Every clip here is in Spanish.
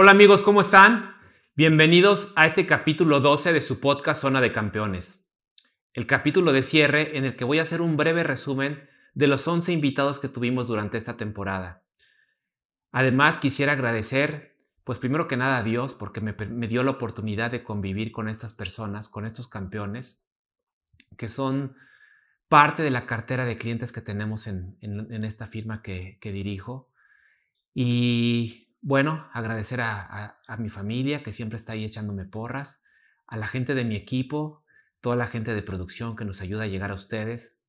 Hola amigos, ¿cómo están? Bienvenidos a este capítulo 12 de su podcast Zona de Campeones. El capítulo de cierre en el que voy a hacer un breve resumen de los 11 invitados que tuvimos durante esta temporada. Además, quisiera agradecer, pues primero que nada a Dios, porque me, dio la oportunidad de convivir con estas personas, con estos campeones, que son parte de la cartera de clientes que tenemos en, esta firma que, que dirijo. Y bueno, agradecer a, mi familia que siempre está ahí echándome porras, a la gente de mi equipo, toda la gente de producción que nos ayuda a llegar a ustedes.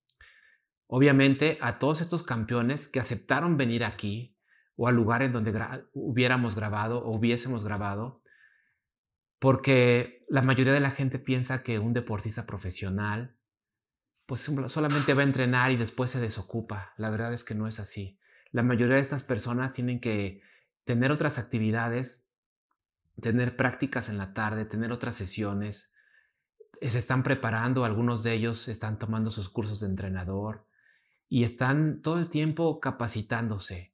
Obviamente a todos estos campeones que aceptaron venir aquí o al lugar en donde hubiéramos grabado o hubiésemos grabado, porque la mayoría de la gente piensa que un deportista profesional pues solamente va a entrenar y después se desocupa. La verdad es que no es así. La mayoría de estas personas tienen que tener otras actividades, tener prácticas en la tarde, tener otras sesiones. Se están preparando, algunos de ellos están tomando sus cursos de entrenador y están todo el tiempo capacitándose.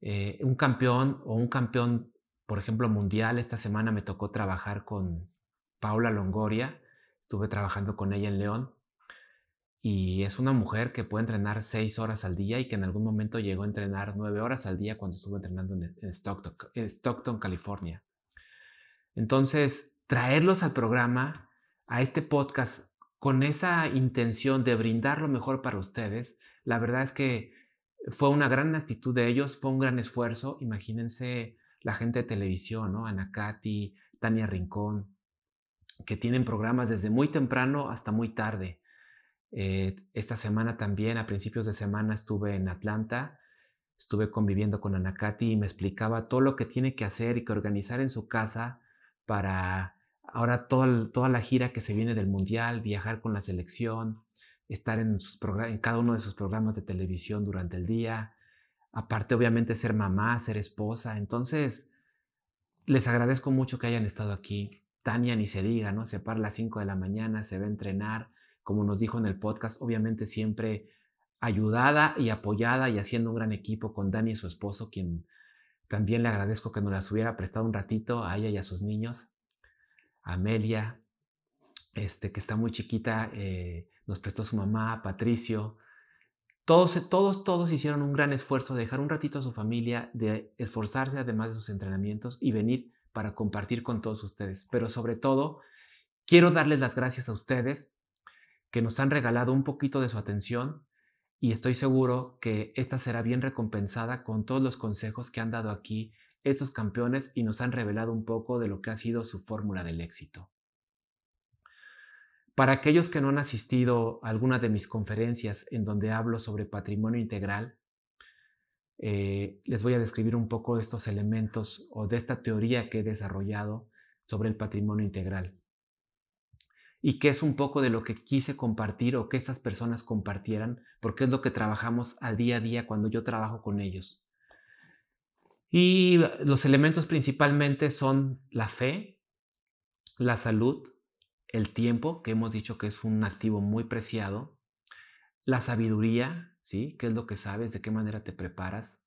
Eh, un campeón o un campeón, por ejemplo, mundial, esta semana me tocó trabajar con Paula Longoria, estuve trabajando con ella en León y es una mujer que puede entrenar seis horas al día y que en algún momento llegó a entrenar nueve horas al día cuando estuvo entrenando en Stockton, Stockton, California. Entonces, traerlos al programa, a este podcast, con esa intención de brindar lo mejor para ustedes, la verdad es que fue una gran actitud de ellos, fue un gran esfuerzo. Imagínense la gente de televisión, ¿no? Ana Katy, Tania Rincón, que tienen programas desde muy temprano hasta muy tarde eh, esta semana también, a principios de semana, estuve en Atlanta, estuve conviviendo con Anacati y me explicaba todo lo que tiene que hacer y que organizar en su casa para ahora toda, toda la gira que se viene del Mundial, viajar con la selección, estar en, sus en cada uno de sus programas de televisión durante el día, aparte obviamente ser mamá, ser esposa. Entonces, les agradezco mucho que hayan estado aquí. Tania ni se diga, ¿no? Se para a las 5 de la mañana, se va a entrenar, como nos dijo en el podcast, obviamente siempre ayudada y apoyada y haciendo un gran equipo con Dani y su esposo, quien también le agradezco que nos las hubiera prestado un ratito a ella y a sus niños. Amelia, este, que está muy chiquita, eh, nos prestó su mamá, Patricio. Todos, todos, todos hicieron un gran esfuerzo de dejar un ratito a su familia, de esforzarse además de sus entrenamientos y venir para compartir con todos ustedes. Pero sobre todo, quiero darles las gracias a ustedes que nos han regalado un poquito de su atención y estoy seguro que esta será bien recompensada con todos los consejos que han dado aquí estos campeones y nos han revelado un poco de lo que ha sido su fórmula del éxito. Para aquellos que no han asistido a alguna de mis conferencias en donde hablo sobre patrimonio integral, eh, les voy a describir un poco estos elementos o de esta teoría que he desarrollado sobre el patrimonio integral y que es un poco de lo que quise compartir o que estas personas compartieran, porque es lo que trabajamos al día a día cuando yo trabajo con ellos. Y los elementos principalmente son la fe, la salud, el tiempo, que hemos dicho que es un activo muy preciado, la sabiduría, ¿sí? ¿Qué es lo que sabes? ¿De qué manera te preparas?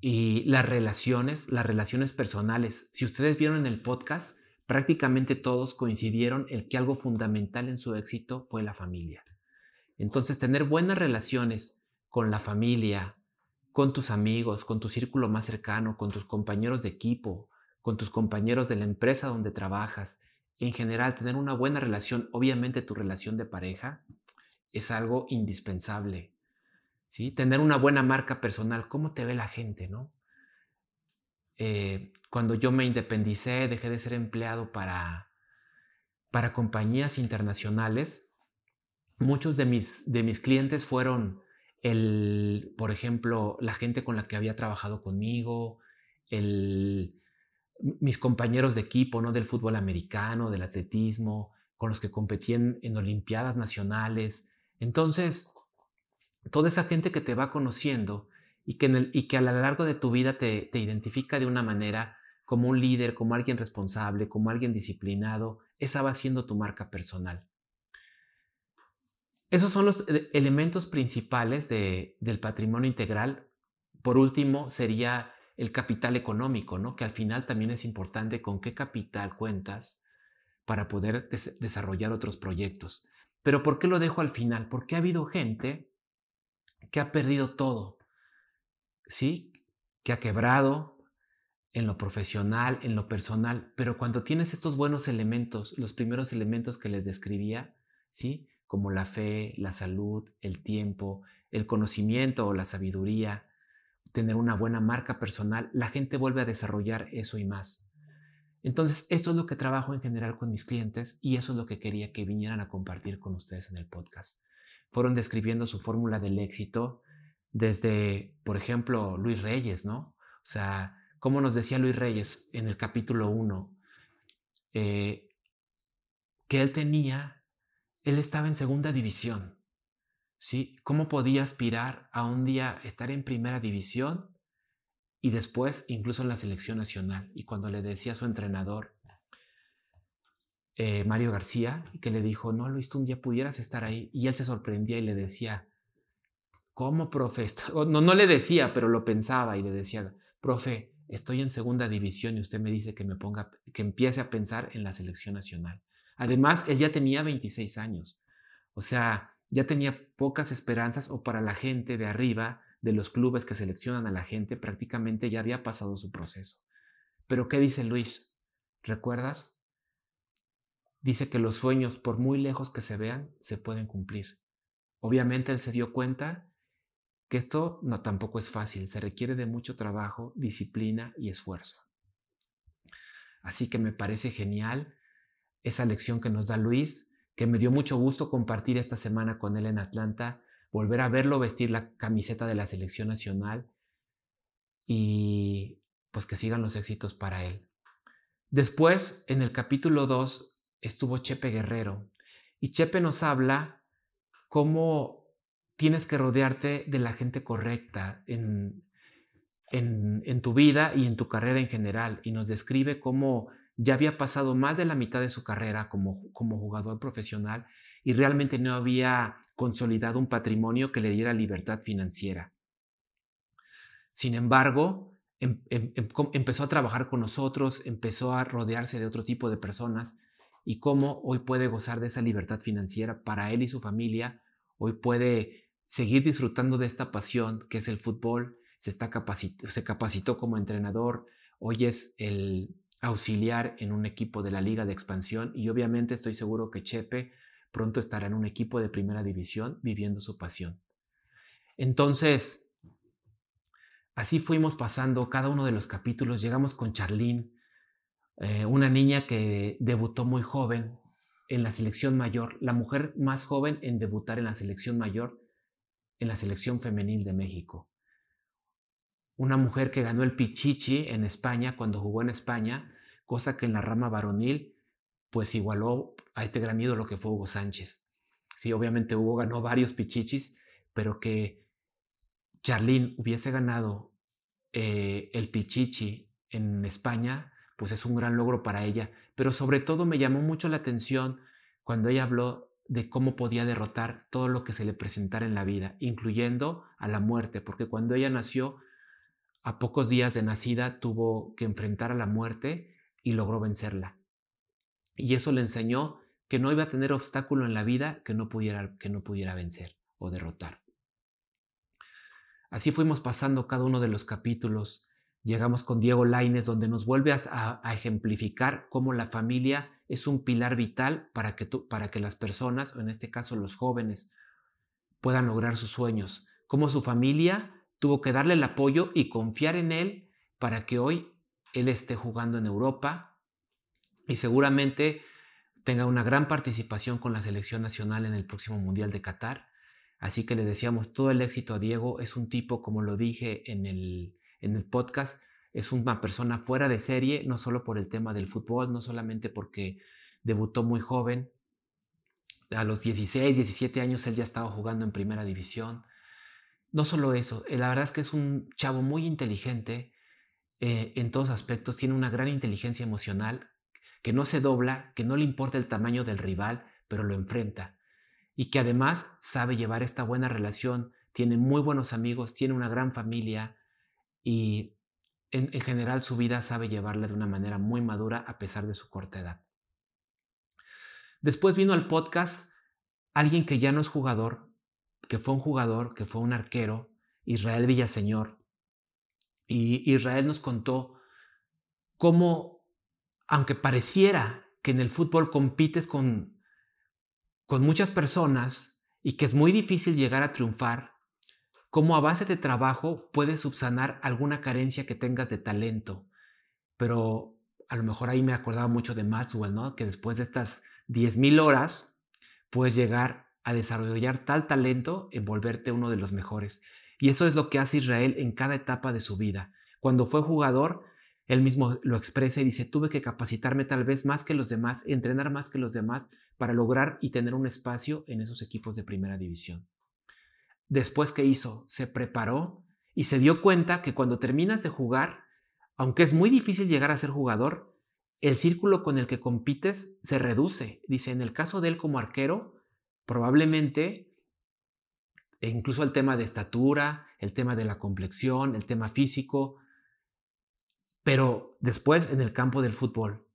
Y las relaciones, las relaciones personales. Si ustedes vieron en el podcast, prácticamente todos coincidieron en que algo fundamental en su éxito fue la familia. Entonces, tener buenas relaciones con la familia, con tus amigos, con tu círculo más cercano, con tus compañeros de equipo, con tus compañeros de la empresa donde trabajas, en general, tener una buena relación, obviamente tu relación de pareja, es algo indispensable. ¿sí? Tener una buena marca personal, ¿cómo te ve la gente? ¿no? Eh, cuando yo me independicé, dejé de ser empleado para, para compañías internacionales, muchos de mis, de mis clientes fueron, el, por ejemplo, la gente con la que había trabajado conmigo, el, mis compañeros de equipo, ¿no? Del fútbol americano, del atletismo, con los que competí en, Olimpiadas nacionales. Entonces, toda esa gente que te va conociendo y que, y que a lo largo de tu vida te, te identifica de una manera, como un líder, como alguien responsable, como alguien disciplinado, esa va siendo tu marca personal. Esos son los elementos principales del patrimonio integral. Por último, sería el capital económico, ¿no? Que al final también es importante con qué capital cuentas para poder desarrollar otros proyectos. Pero ¿por qué lo dejo al final? Porque ha habido gente que ha perdido todo, ¿sí? Que ha quebrado en lo profesional, en lo personal, pero cuando tienes estos buenos elementos, los primeros elementos que les describía, ¿sí? Como la fe, la salud, el tiempo, el conocimiento o la sabiduría, tener una buena marca personal, la gente vuelve a desarrollar eso y más. Entonces, esto es lo que trabajo en general con mis clientes y eso es lo que quería que vinieran a compartir con ustedes en el podcast. Fueron describiendo su fórmula del éxito desde, por ejemplo, Luis Reyes, ¿no? O sea, como nos decía Luis Reyes en el capítulo 1, eh, que él tenía, él estaba en segunda división, ¿sí? ¿Cómo podía aspirar a un día estar en primera división y después incluso en la selección nacional? Y cuando le decía a su entrenador, eh, Mario García, que le dijo, no, Luis, tú un día pudieras estar ahí, y él se sorprendía y le decía, ¿cómo, profe? No, no le decía, pero lo pensaba y le decía, profe, estoy en segunda división y usted me dice que me ponga, que empiece a pensar en la selección nacional. Además, él ya tenía 26 años. O sea, ya tenía pocas esperanzas o para la gente de arriba, de los clubes que seleccionan a la gente, prácticamente ya había pasado su proceso. Pero ¿qué dice Luis? ¿Recuerdas? Dice que los sueños, por muy lejos que se vean, se pueden cumplir. Obviamente él se dio cuenta que esto no tampoco es fácil, se requiere de mucho trabajo, disciplina y esfuerzo. Así que me parece genial esa lección que nos da Luis que me dio mucho gusto compartir esta semana con él en Atlanta, volver a verlo vestir la camiseta de la selección nacional y pues que sigan los éxitos para él. Después, en el capítulo 2, estuvo Chepe Guerrero y Chepe nos habla cómo tienes que rodearte de la gente correcta en, en, tu vida y en tu carrera en general y nos describe cómo ya había pasado más de la mitad de su carrera como, como jugador profesional y realmente no había consolidado un patrimonio que le diera libertad financiera. Sin embargo, em, em, em, empezó a trabajar con nosotros, empezó a rodearse de otro tipo de personas y cómo hoy puede gozar de esa libertad financiera para él y su familia, hoy puede seguir disfrutando de esta pasión que es el fútbol, se, está se capacitó como entrenador, hoy es el auxiliar en un equipo de la Liga de Expansión y obviamente estoy seguro que Chepe pronto estará en un equipo de primera división viviendo su pasión. Entonces, así fuimos pasando cada uno de los capítulos, llegamos con Charlene, eh, una niña que debutó muy joven en la selección mayor, la mujer más joven en debutar en la selección mayor, en la selección femenil de México una mujer que ganó el Pichichi en España cuando jugó en España, cosa que en la rama varonil pues igualó a este gran ídolo que fue Hugo Sánchez. Sí, obviamente Hugo ganó varios Pichichis, pero que Charlene hubiese ganado eh, el Pichichi en España, pues es un gran logro para ella. Pero sobre todo me llamó mucho la atención cuando ella habló de cómo podía derrotar todo lo que se le presentara en la vida, incluyendo a la muerte, porque cuando ella nació a pocos días de nacida tuvo que enfrentar a la muerte y logró vencerla. Y eso le enseñó que no iba a tener obstáculo en la vida que no pudiera, que no pudiera vencer o derrotar. Así fuimos pasando cada uno de los capítulos. Llegamos con Diego Laines, donde nos vuelve a, ejemplificar cómo la familia es un pilar vital para que, para que las personas, o en este caso los jóvenes, puedan lograr sus sueños. Cómo su familia tuvo que darle el apoyo y confiar en él para que hoy él esté jugando en Europa y seguramente tenga una gran participación con la selección nacional en el próximo Mundial de Qatar. Así que le decíamos todo el éxito a Diego. Es un tipo, como lo dije en el, en el podcast, es una persona fuera de serie, no solo por el tema del fútbol, no solamente porque debutó muy joven. A los 16, 17 años él ya estaba jugando en primera división. No solo eso, eh, la verdad es que es un chavo muy inteligente eh, en todos aspectos, tiene una gran inteligencia emocional, que no se dobla, que no le importa el tamaño del rival, pero lo enfrenta. Y que además sabe llevar esta buena relación, tiene muy buenos amigos, tiene una gran familia y en, en general su vida sabe llevarla de una manera muy madura a pesar de su corta edad. Después vino al podcast alguien que ya no es jugador, que fue un jugador, que fue un arquero, Israel Villaseñor. Y Israel nos contó cómo, aunque pareciera que en el fútbol compites con, con muchas personas y que es muy difícil llegar a triunfar, cómo a base de trabajo puedes subsanar alguna carencia que tengas de talento. Pero a lo mejor ahí me acordaba mucho de Maxwell, ¿no? Que después de estas 10.000 horas puedes llegar a desarrollar tal talento en volverte uno de los mejores. Y eso es lo que hace Israel en cada etapa de su vida. Cuando fue jugador, él mismo lo expresa y dice, tuve que capacitarme tal vez más que los demás, entrenar más que los demás para lograr y tener un espacio en esos equipos de primera división. Después, ¿qué hizo? Se preparó y se dio cuenta que cuando terminas de jugar, aunque es muy difícil llegar a ser jugador, el círculo con el que compites se reduce. Dice, en el caso de él como arquero, probablemente e incluso el tema de estatura, el tema de la complexión, el tema físico, pero después en el campo del fútbol,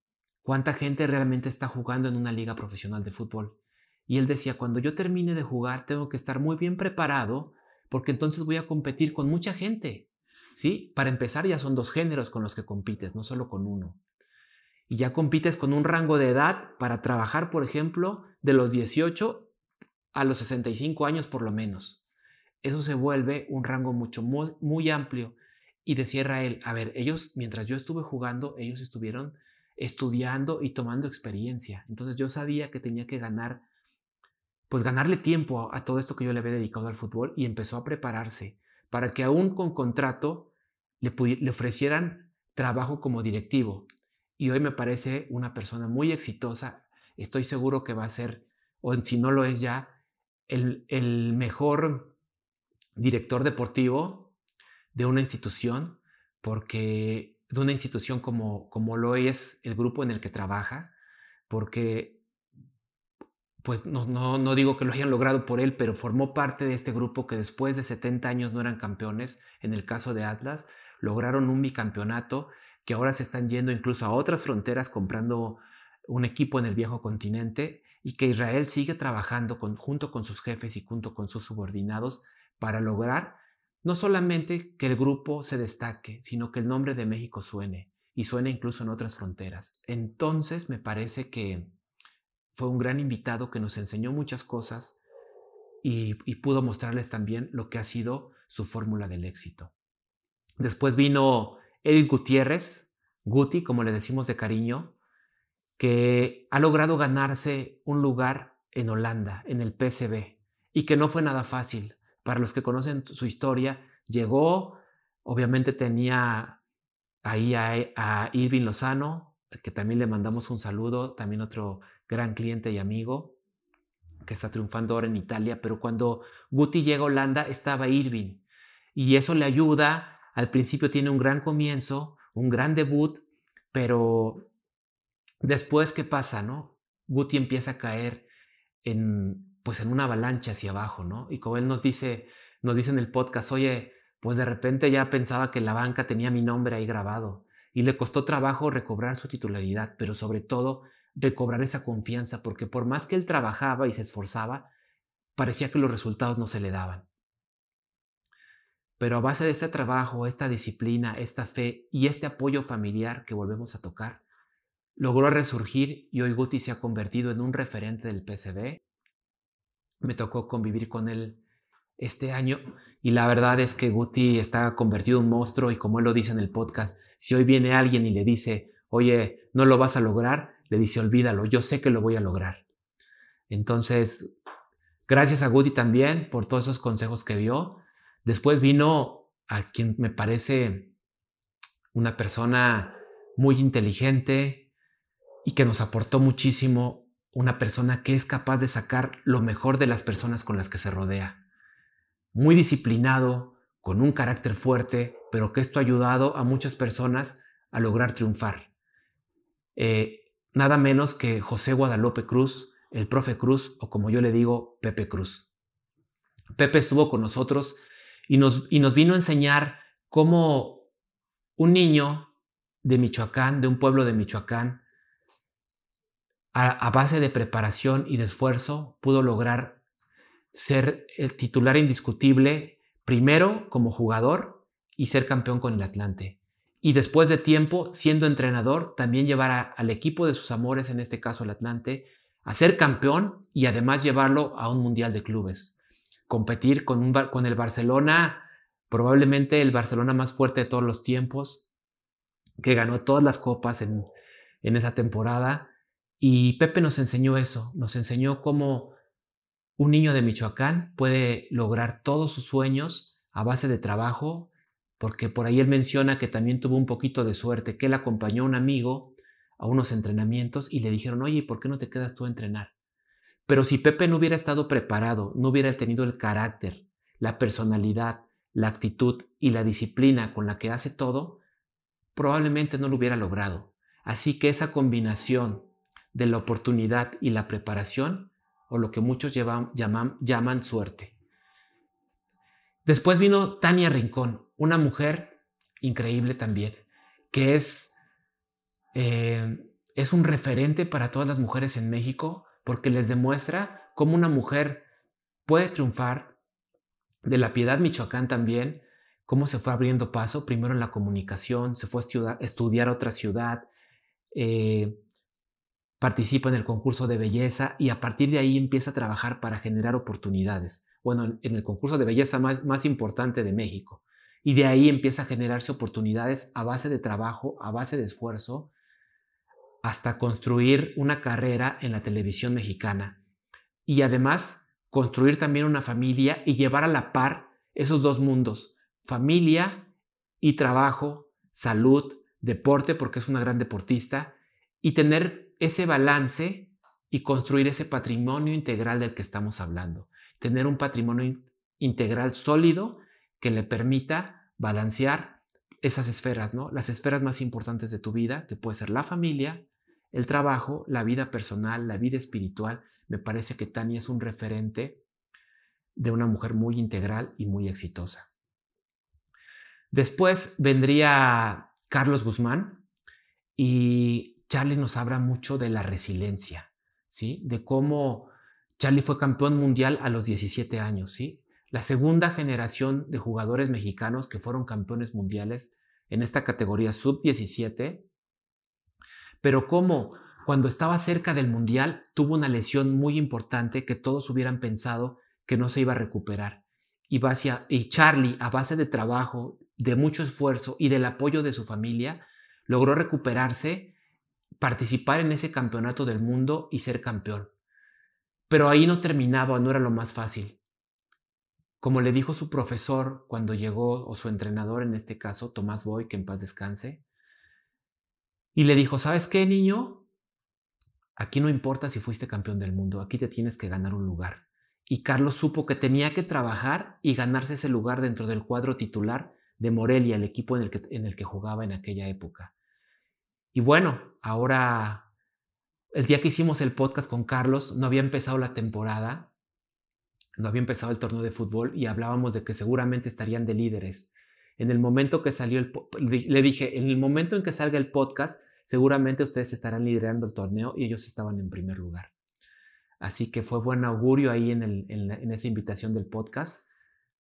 ¿cuánta gente realmente está jugando en una liga profesional de fútbol? Y él decía, cuando yo termine de jugar tengo que estar muy bien preparado porque entonces voy a competir con mucha gente. ¿Sí? Para empezar ya son dos géneros con los que compites, no solo con uno. Y ya compites con un rango de edad para trabajar, por ejemplo, de los 18 a los 65 años por lo menos. Eso se vuelve un rango mucho muy, amplio. Y decía él, a ver, ellos, mientras yo estuve jugando, ellos estuvieron estudiando y tomando experiencia. Entonces yo sabía que tenía que ganar, pues ganarle tiempo a, todo esto que yo le había dedicado al fútbol y empezó a prepararse para que aún con contrato le, le ofrecieran trabajo como directivo. Y hoy me parece una persona muy exitosa. Estoy seguro que va a ser, o si no lo es ya, el, mejor director deportivo de una institución, porque de una institución como, como lo es el grupo en el que trabaja, porque pues no, no, no, digo que lo hayan logrado por él, pero formó parte de este grupo que después de 70 años no eran campeones, en el caso de Atlas, lograron un bicampeonato, que ahora se están yendo incluso a otras fronteras comprando un equipo en el viejo continente y que Israel sigue trabajando junto con sus jefes y junto con sus subordinados para lograr no solamente que el grupo se destaque, sino que el nombre de México suene y suene incluso en otras fronteras. Entonces me parece que fue un gran invitado que nos enseñó muchas cosas y, pudo mostrarles también lo que ha sido su fórmula del éxito. Después vino Eric Gutiérrez, Guti, como le decimos de cariño, que ha logrado ganarse un lugar en Holanda, en el PSV, y que no fue nada fácil. Para los que conocen su historia, llegó, obviamente tenía ahí a, Irving Lozano, que también le mandamos un saludo, también otro gran cliente y amigo que está triunfando ahora en Italia, pero cuando Guti llega a Holanda estaba Irving y eso le ayuda, al principio tiene un gran comienzo, un gran debut, pero Después, ¿qué pasa, no? Guti empieza a caer en, pues, en una avalancha hacia abajo, ¿no? Y como él nos dice, nos dice en el podcast, oye, pues de repente ya pensaba que la banca tenía mi nombre ahí grabado y le costó trabajo recobrar su titularidad, pero sobre todo recobrar esa confianza, porque por más que él trabajaba y se esforzaba, parecía que los resultados no se le daban. Pero a base de este trabajo, esta disciplina, esta fe y este apoyo familiar que volvemos a tocar, Logró resurgir y hoy Guti se ha convertido en un referente del PCB. Me tocó convivir con él este año y la verdad es que Guti está convertido en un monstruo y como él lo dice en el podcast, si hoy viene alguien y le dice, oye, no lo vas a lograr, le dice, olvídalo, yo sé que lo voy a lograr. Entonces, gracias a Guti también por todos esos consejos que dio. Después vino a quien me parece una persona muy inteligente, y que nos aportó muchísimo una persona que es capaz de sacar lo mejor de las personas con las que se rodea. Muy disciplinado, con un carácter fuerte, pero que esto ha ayudado a muchas personas a lograr triunfar. Eh, nada menos que José Guadalupe Cruz, el profe Cruz, o como yo le digo, Pepe Cruz. Pepe estuvo con nosotros y nos, y nos vino a enseñar cómo un niño de Michoacán, de un pueblo de Michoacán, a, base de preparación y de esfuerzo, pudo lograr ser el titular indiscutible, primero como jugador y ser campeón con el Atlante. Y después de tiempo, siendo entrenador, también llevar al equipo de sus amores, en este caso el Atlante, a ser campeón y además llevarlo a un mundial de clubes. Competir con, un, con el Barcelona, probablemente el Barcelona más fuerte de todos los tiempos, que ganó todas las copas en, en esa temporada. Y Pepe nos enseñó eso, nos enseñó cómo un niño de Michoacán puede lograr todos sus sueños a base de trabajo, porque por ahí él menciona que también tuvo un poquito de suerte, que él acompañó a un amigo a unos entrenamientos y le dijeron, oye, ¿por qué no te quedas tú a entrenar? Pero si Pepe no hubiera estado preparado, no hubiera tenido el carácter, la personalidad, la actitud y la disciplina con la que hace todo, probablemente no lo hubiera logrado. Así que esa combinación de la oportunidad y la preparación, o lo que muchos llaman, llaman suerte. Después vino Tania Rincón, una mujer increíble también, que es eh, es un referente para todas las mujeres en México porque les demuestra cómo una mujer puede triunfar. De la Piedad, Michoacán también, cómo se fue abriendo paso, primero en la comunicación, se fue a estudiar, a otra ciudad, eh, participa en el concurso de belleza y a partir de ahí empieza a trabajar para generar oportunidades. Bueno, en el concurso de belleza más, más importante de México. Y de ahí empieza a generarse oportunidades a base de trabajo, a base de esfuerzo hasta construir una carrera en la televisión mexicana y además construir también una familia y llevar a la par esos dos mundos, familia y trabajo, salud, deporte, porque es una gran deportista, y tener ese balance y construir ese patrimonio integral del que estamos hablando. Tener un patrimonio integral sólido que le permita balancear esas esferas, ¿no? Las esferas más importantes de tu vida, que puede ser la familia, el trabajo, la vida personal, la vida espiritual, me parece que Tania es un referente de una mujer muy integral y muy exitosa. Después vendría Carlos Guzmán y Charlie nos habla mucho de la resiliencia, ¿sí? De cómo Charlie fue campeón mundial a los 17 años, ¿sí? La segunda generación de jugadores mexicanos que fueron campeones mundiales en esta categoría sub-17 pero como cuando estaba cerca del Mundial tuvo una lesión muy importante que todos hubieran pensado que no se iba a recuperar. Y, y Charlie, a base de trabajo, de mucho esfuerzo y del apoyo de su familia, logró recuperarse, participar en ese campeonato del mundo y ser campeón. Pero ahí no terminaba, no era lo más fácil. Como le dijo su profesor cuando llegó, o su entrenador en este caso, Tomás Boy, que en paz descanse, y le dijo, ¿sabes qué, niño? Aquí no importa si fuiste campeón del mundo, aquí te tienes que ganar un lugar. Y Carlos supo que tenía que trabajar y ganarse ese lugar dentro del cuadro titular de Morelia, el equipo en el que, en el que jugaba en aquella época. Y bueno, ahora, el día que hicimos el podcast con Carlos, no había empezado la temporada, no había empezado el torneo de fútbol y hablábamos de que seguramente estarían de líderes. En el momento que salió el, le dije, en el momento en que salga el podcast, seguramente ustedes estarán liderando el torneo y ellos estaban en primer lugar. Así que fue buen augurio ahí en, esa invitación del podcast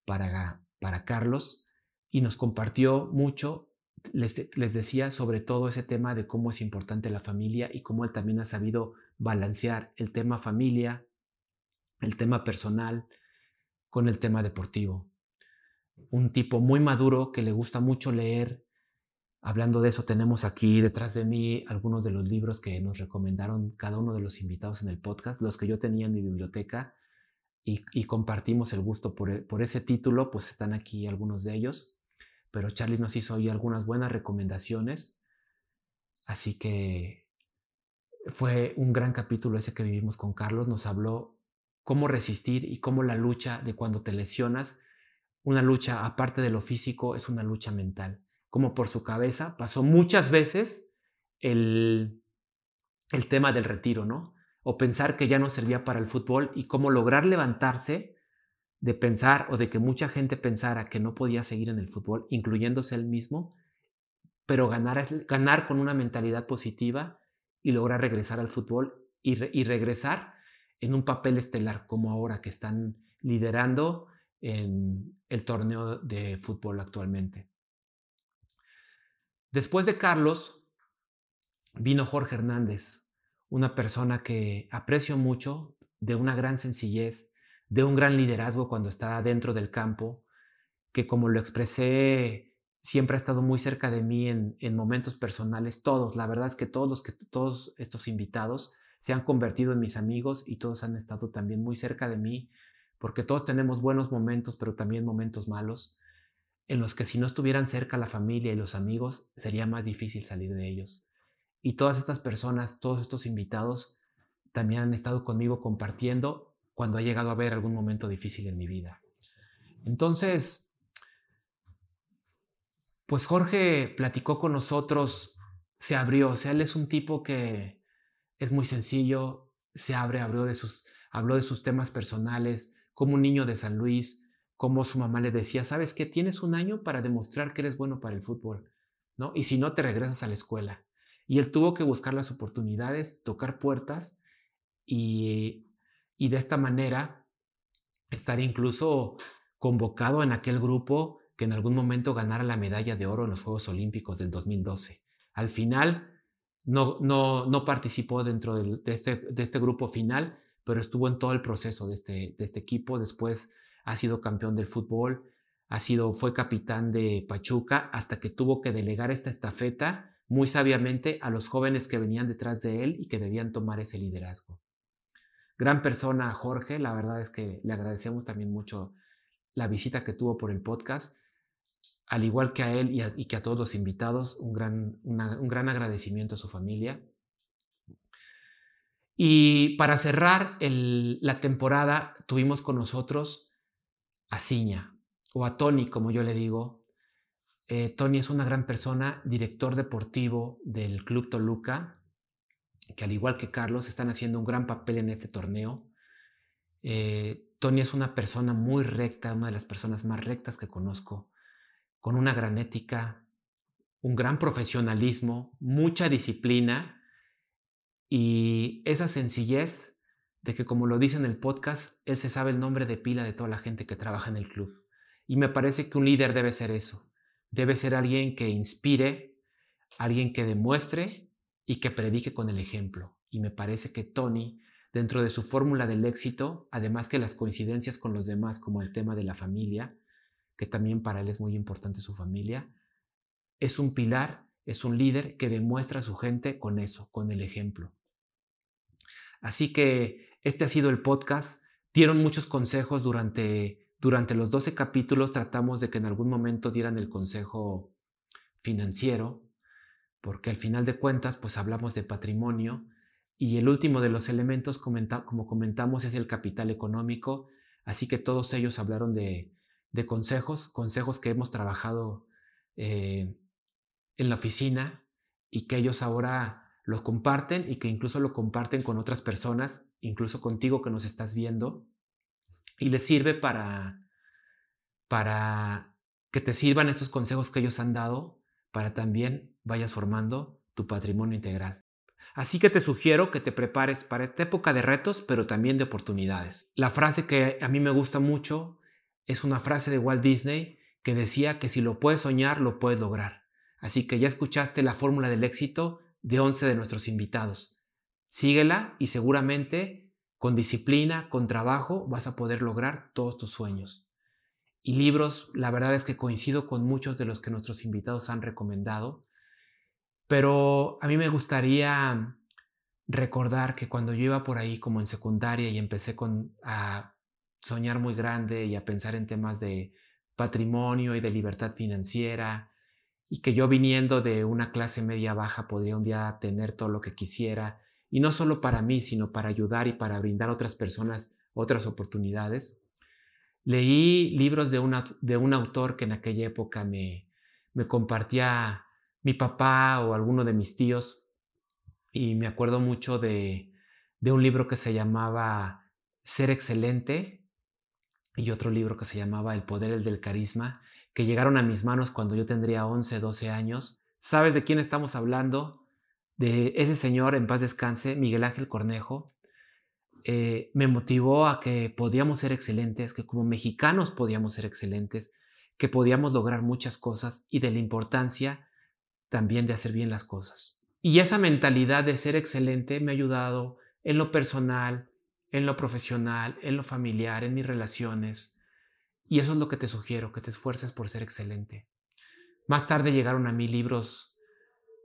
para, para Carlos y nos compartió mucho, les, les decía sobre todo ese tema de cómo es importante la familia y cómo él también ha sabido balancear el tema familia, el tema personal con el tema deportivo un tipo muy maduro que le gusta mucho leer. Hablando de eso, tenemos aquí detrás de mí algunos de los libros que nos recomendaron cada uno de los invitados en el podcast, los que yo tenía en mi biblioteca y, compartimos el gusto por, e, por, ese título, pues están aquí algunos de ellos. Pero Charlie nos hizo hoy algunas buenas recomendaciones. Así que fue un gran capítulo ese que vivimos con Carlos. Nos habló cómo resistir y cómo la lucha de cuando te lesionas una lucha, aparte de lo físico, es una lucha mental. Como por su cabeza pasó muchas veces el, el tema del retiro, ¿no? O pensar que ya no servía para el fútbol y cómo lograr levantarse de pensar o de que mucha gente pensara que no podía seguir en el fútbol, incluyéndose él mismo, pero ganar, ganar con una mentalidad positiva y lograr regresar al fútbol y, y regresar en un papel estelar como ahora que están liderando en el torneo de fútbol actualmente. Después de Carlos, vino Jorge Hernández, una persona que aprecio mucho, de una gran sencillez, de un gran liderazgo cuando está dentro del campo, que como lo expresé, siempre ha estado muy cerca de mí en, momentos personales, todos, la verdad es que todos, que, todos estos invitados se han convertido en mis amigos y todos han estado también muy cerca de mí, porque todos tenemos buenos momentos, pero también momentos malos, en los que si no estuvieran cerca la familia y los amigos, sería más difícil salir de ellos. Y todas estas personas, todos estos invitados, también han estado conmigo compartiendo cuando ha llegado a haber algún momento difícil en mi vida. Entonces, pues Jorge platicó con nosotros, se abrió, o sea, él es un tipo que es muy sencillo, se abre, abrió de sus, habló de sus temas personales, como un niño de San Luis, como su mamá le decía, ¿sabes qué? Tienes un año para demostrar que eres bueno para el fútbol, ¿no? Y si no, te regresas a la escuela. Y él tuvo que buscar las oportunidades, tocar puertas y, y de esta manera estar incluso convocado en aquel grupo que en algún momento ganara la medalla de oro en los Juegos Olímpicos del 2012. Al final no, no, no participó dentro de, este, de este grupo final, pero estuvo en todo el proceso de este, de este equipo. Después ha sido campeón del fútbol, ha sido, fue capitán de Pachuca hasta que tuvo que delegar esta estafeta muy sabiamente a los jóvenes que venían detrás de él y que debían tomar ese liderazgo. Gran persona Jorge, la verdad es que le agradecemos también mucho la visita que tuvo por el podcast, al igual que a él y, que a todos los invitados, un gran, un gran agradecimiento a su familia. Y para cerrar la temporada tuvimos con nosotros a Ciña, o a Tony, como yo le digo, eh, Tony es una gran persona, director deportivo del Club Toluca, que al igual que Carlos están haciendo un gran papel en este torneo. Eh, Tony es una persona muy recta, una de las personas más rectas que conozco, con una gran ética, un gran profesionalismo, mucha disciplina y esa sencillez de que, como lo dice en el podcast, él se sabe el nombre de pila de toda la gente que trabaja en el club. Y me parece que un líder debe ser eso Debe ser alguien que inspire, alguien que demuestre y que predique con el ejemplo. Y me parece que Tony, dentro de su fórmula del éxito, además que las coincidencias con los demás, como el tema de la familia, que también para él es muy importante su familia, es un pilar, es un líder que demuestra a su gente con eso, con el ejemplo. Así que este ha sido el podcast. Dieron muchos consejos durante durante los 12 capítulos tratamos de que en algún momento dieran el consejo financiero, porque al final de cuentas pues hablamos de patrimonio y el último de los elementos como comentamos es el capital económico, así que todos ellos hablaron de, consejos, consejos que hemos trabajado eh, en la oficina y que ellos ahora los comparten y que incluso lo comparten con otras personas, incluso contigo que nos estás viendo y les sirve para, para que te sirvan estos consejos que ellos han dado para también vayas formando tu patrimonio integral. Así que te sugiero que te prepares para esta época de retos, pero también de oportunidades. La frase que a mí me gusta mucho es una frase de Walt Disney que decía que si lo puedes soñar, lo puedes lograr. Así que ya escuchaste la fórmula del éxito de 11 de nuestros invitados. Síguela y seguramente con disciplina, con trabajo, vas a poder lograr todos tus sueños. Y libros, la verdad es que coincido con muchos de los que nuestros invitados han recomendado, pero a mí me gustaría recordar que cuando yo iba por ahí como en secundaria y empecé con, a soñar muy grande y a pensar en temas de patrimonio y de libertad financiera, y que yo viniendo de una clase media baja podría un día tener todo lo que quisiera y no solo para mí, sino para ayudar y para brindar a otras personas otras oportunidades. Leí libros de, una, de un autor que en aquella época me, me compartía mi papá o alguno de mis tíos y me acuerdo mucho de, de un libro que se llamaba Ser excelente y otro libro que se llamaba El poder del carisma, que llegaron a mis manos cuando yo tendría 11, 12 años. Sabes de quién estamos hablando, de ese señor en paz descanse, Miguel Ángel Cornejo, eh, me motivó a que podíamos ser excelentes, que como mexicanos podíamos ser excelentes, que podíamos lograr muchas cosas y de la importancia también de hacer bien las cosas. Y esa mentalidad de ser excelente me ha ayudado en lo personal, en lo profesional, en lo familiar, en mis relaciones. Y eso es lo que te sugiero, que te esfuerces por ser excelente. Más tarde llegaron a mí libros,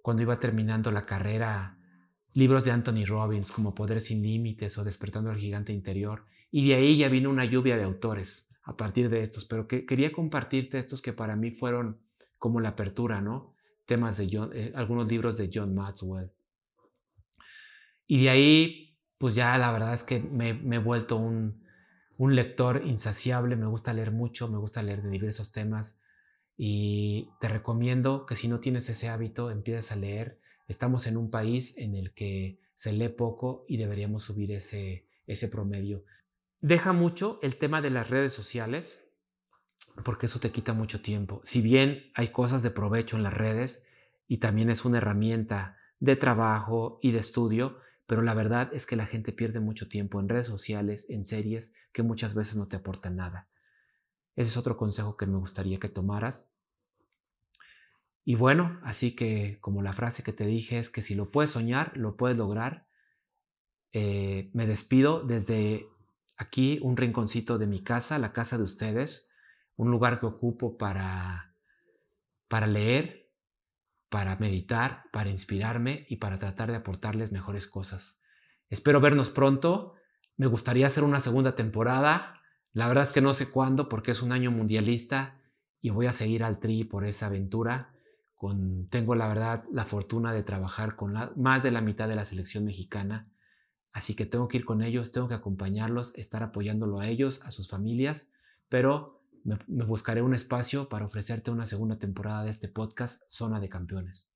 cuando iba terminando la carrera, libros de Anthony Robbins como Poder sin Límites o Despertando al Gigante Interior. Y de ahí ya vino una lluvia de autores a partir de estos, pero que quería compartirte estos que para mí fueron como la apertura, ¿no? Temas de eh, algunos libros de John Maxwell. Y de ahí, pues ya la verdad es que me, he vuelto un, un lector insaciable, me gusta leer mucho, me gusta leer de diversos temas y te recomiendo que si no tienes ese hábito, empieces a leer. Estamos en un país en el que se lee poco y deberíamos subir ese, ese promedio. Deja mucho el tema de las redes sociales, porque eso te quita mucho tiempo. Si bien hay cosas de provecho en las redes y también es una herramienta de trabajo y de estudio, pero la verdad es que la gente pierde mucho tiempo en redes sociales, en series, que muchas veces no te aportan nada. Ese es otro consejo que me gustaría que tomaras. Y bueno, así que como la frase que te dije es que si lo puedes soñar, lo puedes lograr. Eh, me despido desde aquí, un rinconcito de mi casa, la casa de ustedes, un lugar que ocupo para, para leer, para meditar, para inspirarme y para tratar de aportarles mejores cosas. Espero vernos pronto. Me gustaría hacer una segunda temporada. La verdad es que no sé cuándo porque es un año mundialista y voy a seguir al tri por esa aventura. Con, tengo la verdad la fortuna de trabajar con más de la mitad de la selección mexicana, así que tengo que ir con ellos, tengo que acompañarlos, estar apoyándolo a ellos, a sus familias, pero me, buscaré un espacio para ofrecerte una segunda temporada de este podcast Zona de Campeones.